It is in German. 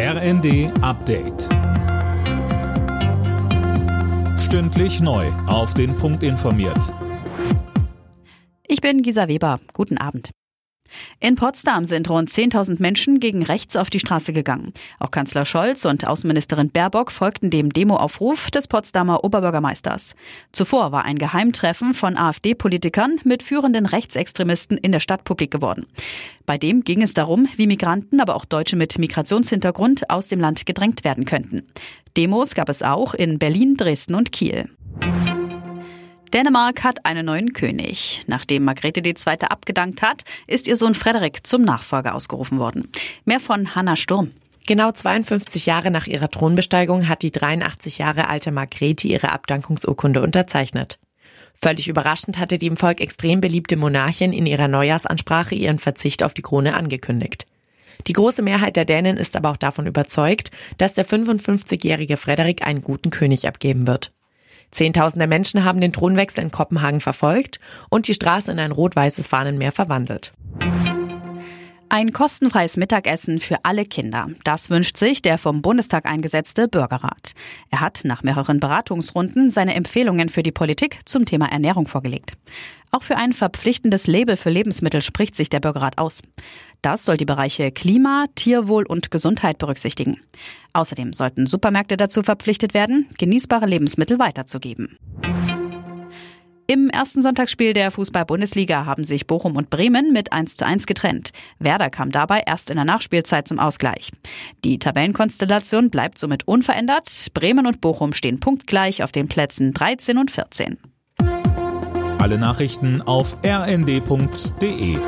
RND Update. Stündlich neu. Auf den Punkt informiert. Ich bin Gisa Weber. Guten Abend. In Potsdam sind rund 10.000 Menschen gegen rechts auf die Straße gegangen. Auch Kanzler Scholz und Außenministerin Baerbock folgten dem Demoaufruf des Potsdamer Oberbürgermeisters. Zuvor war ein Geheimtreffen von AfD-Politikern mit führenden Rechtsextremisten in der Stadt publik geworden. Bei dem ging es darum, wie Migranten, aber auch Deutsche mit Migrationshintergrund aus dem Land gedrängt werden könnten. Demos gab es auch in Berlin, Dresden und Kiel. Dänemark hat einen neuen König. Nachdem Margrethe II. abgedankt hat, ist ihr Sohn Frederik zum Nachfolger ausgerufen worden. Mehr von Hanna Sturm. Genau 52 Jahre nach ihrer Thronbesteigung hat die 83 Jahre alte Margrethe ihre Abdankungsurkunde unterzeichnet. Völlig überraschend hatte die im Volk extrem beliebte Monarchin in ihrer Neujahrsansprache ihren Verzicht auf die Krone angekündigt. Die große Mehrheit der Dänen ist aber auch davon überzeugt, dass der 55-jährige Frederik einen guten König abgeben wird. Zehntausende Menschen haben den Thronwechsel in Kopenhagen verfolgt und die Straße in ein rot-weißes Fahnenmeer verwandelt. Ein kostenfreies Mittagessen für alle Kinder. Das wünscht sich der vom Bundestag eingesetzte Bürgerrat. Er hat nach mehreren Beratungsrunden seine Empfehlungen für die Politik zum Thema Ernährung vorgelegt. Auch für ein verpflichtendes Label für Lebensmittel spricht sich der Bürgerrat aus. Das soll die Bereiche Klima, Tierwohl und Gesundheit berücksichtigen. Außerdem sollten Supermärkte dazu verpflichtet werden, genießbare Lebensmittel weiterzugeben. Im ersten Sonntagsspiel der Fußball-Bundesliga haben sich Bochum und Bremen mit 1 zu 1 getrennt. Werder kam dabei erst in der Nachspielzeit zum Ausgleich. Die Tabellenkonstellation bleibt somit unverändert. Bremen und Bochum stehen punktgleich auf den Plätzen 13 und 14. Alle Nachrichten auf rnd.de